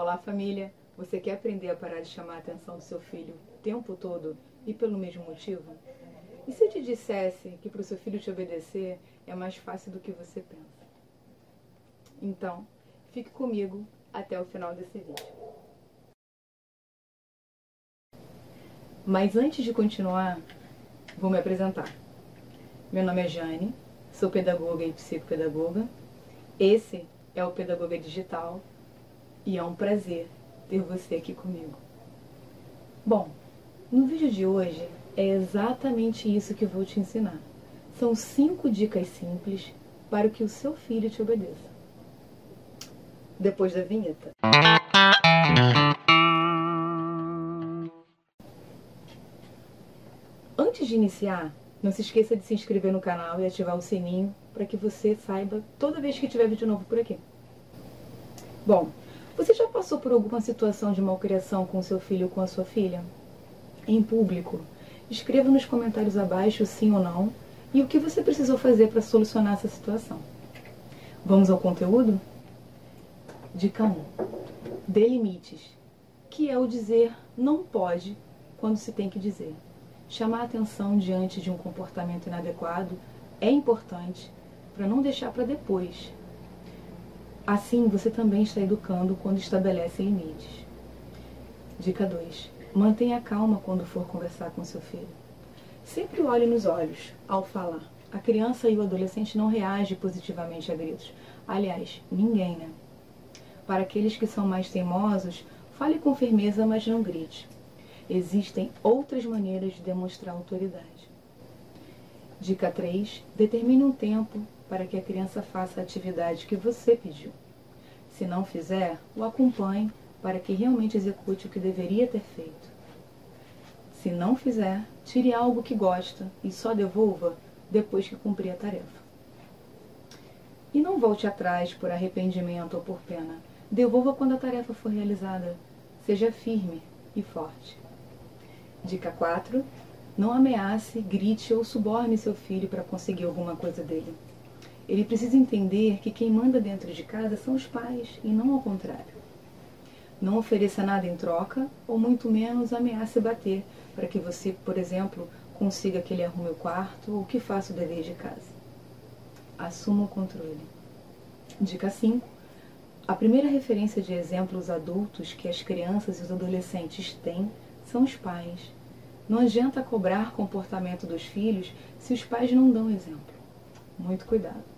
Olá, família! Você quer aprender a parar de chamar a atenção do seu filho o tempo todo e pelo mesmo motivo? E se eu te dissesse que para o seu filho te obedecer é mais fácil do que você pensa? Então, fique comigo até o final desse vídeo. Mas antes de continuar, vou me apresentar. Meu nome é Jane, sou pedagoga e psicopedagoga. Esse é o Pedagoga Digital e é um prazer ter você aqui comigo. Bom, no vídeo de hoje é exatamente isso que vou te ensinar. São cinco dicas simples para que o seu filho te obedeça. Depois da vinheta. Antes de iniciar, não se esqueça de se inscrever no canal e ativar o sininho para que você saiba toda vez que tiver vídeo novo por aqui. Bom, você já passou por alguma situação de malcriação com seu filho ou com a sua filha? Em público? Escreva nos comentários abaixo sim ou não e o que você precisou fazer para solucionar essa situação. Vamos ao conteúdo? Dica 1. Dê limites, que é o dizer não pode quando se tem que dizer. Chamar atenção diante de um comportamento inadequado é importante para não deixar para depois, Assim, você também está educando quando estabelece limites. Dica 2. Mantenha calma quando for conversar com seu filho. Sempre olhe nos olhos ao falar. A criança e o adolescente não reagem positivamente a gritos. Aliás, ninguém, né? Para aqueles que são mais teimosos, fale com firmeza, mas não grite. Existem outras maneiras de demonstrar autoridade. Dica 3. Determine um tempo para que a criança faça a atividade que você pediu. Se não fizer, o acompanhe para que realmente execute o que deveria ter feito. Se não fizer, tire algo que gosta e só devolva depois que cumprir a tarefa. E não volte atrás por arrependimento ou por pena. Devolva quando a tarefa for realizada. Seja firme e forte. Dica 4. Não ameace, grite ou suborne seu filho para conseguir alguma coisa dele. Ele precisa entender que quem manda dentro de casa são os pais e não ao contrário. Não ofereça nada em troca, ou muito menos ameace bater, para que você, por exemplo, consiga que ele arrume o quarto ou que faça o dever de casa. Assuma o controle. Dica 5. A primeira referência de exemplos adultos que as crianças e os adolescentes têm são os pais. Não adianta cobrar comportamento dos filhos se os pais não dão exemplo. Muito cuidado.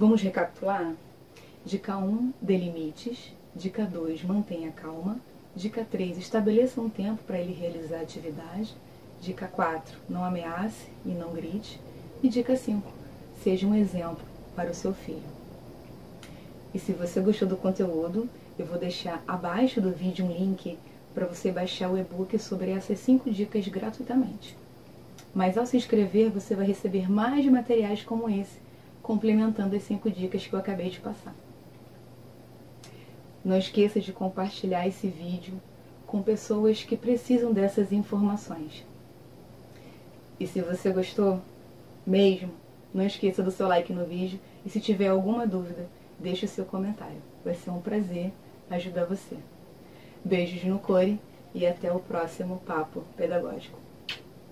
Vamos recapitular? Dica 1, dê limites. Dica 2, mantenha calma. Dica 3, estabeleça um tempo para ele realizar a atividade. Dica 4, não ameace e não grite. E dica 5, seja um exemplo para o seu filho. E se você gostou do conteúdo, eu vou deixar abaixo do vídeo um link para você baixar o e-book sobre essas 5 dicas gratuitamente. Mas ao se inscrever, você vai receber mais materiais como esse complementando as cinco dicas que eu acabei de passar. Não esqueça de compartilhar esse vídeo com pessoas que precisam dessas informações. E se você gostou, mesmo, não esqueça do seu like no vídeo e se tiver alguma dúvida, deixe o seu comentário. Vai ser um prazer ajudar você. Beijos no core e até o próximo Papo Pedagógico.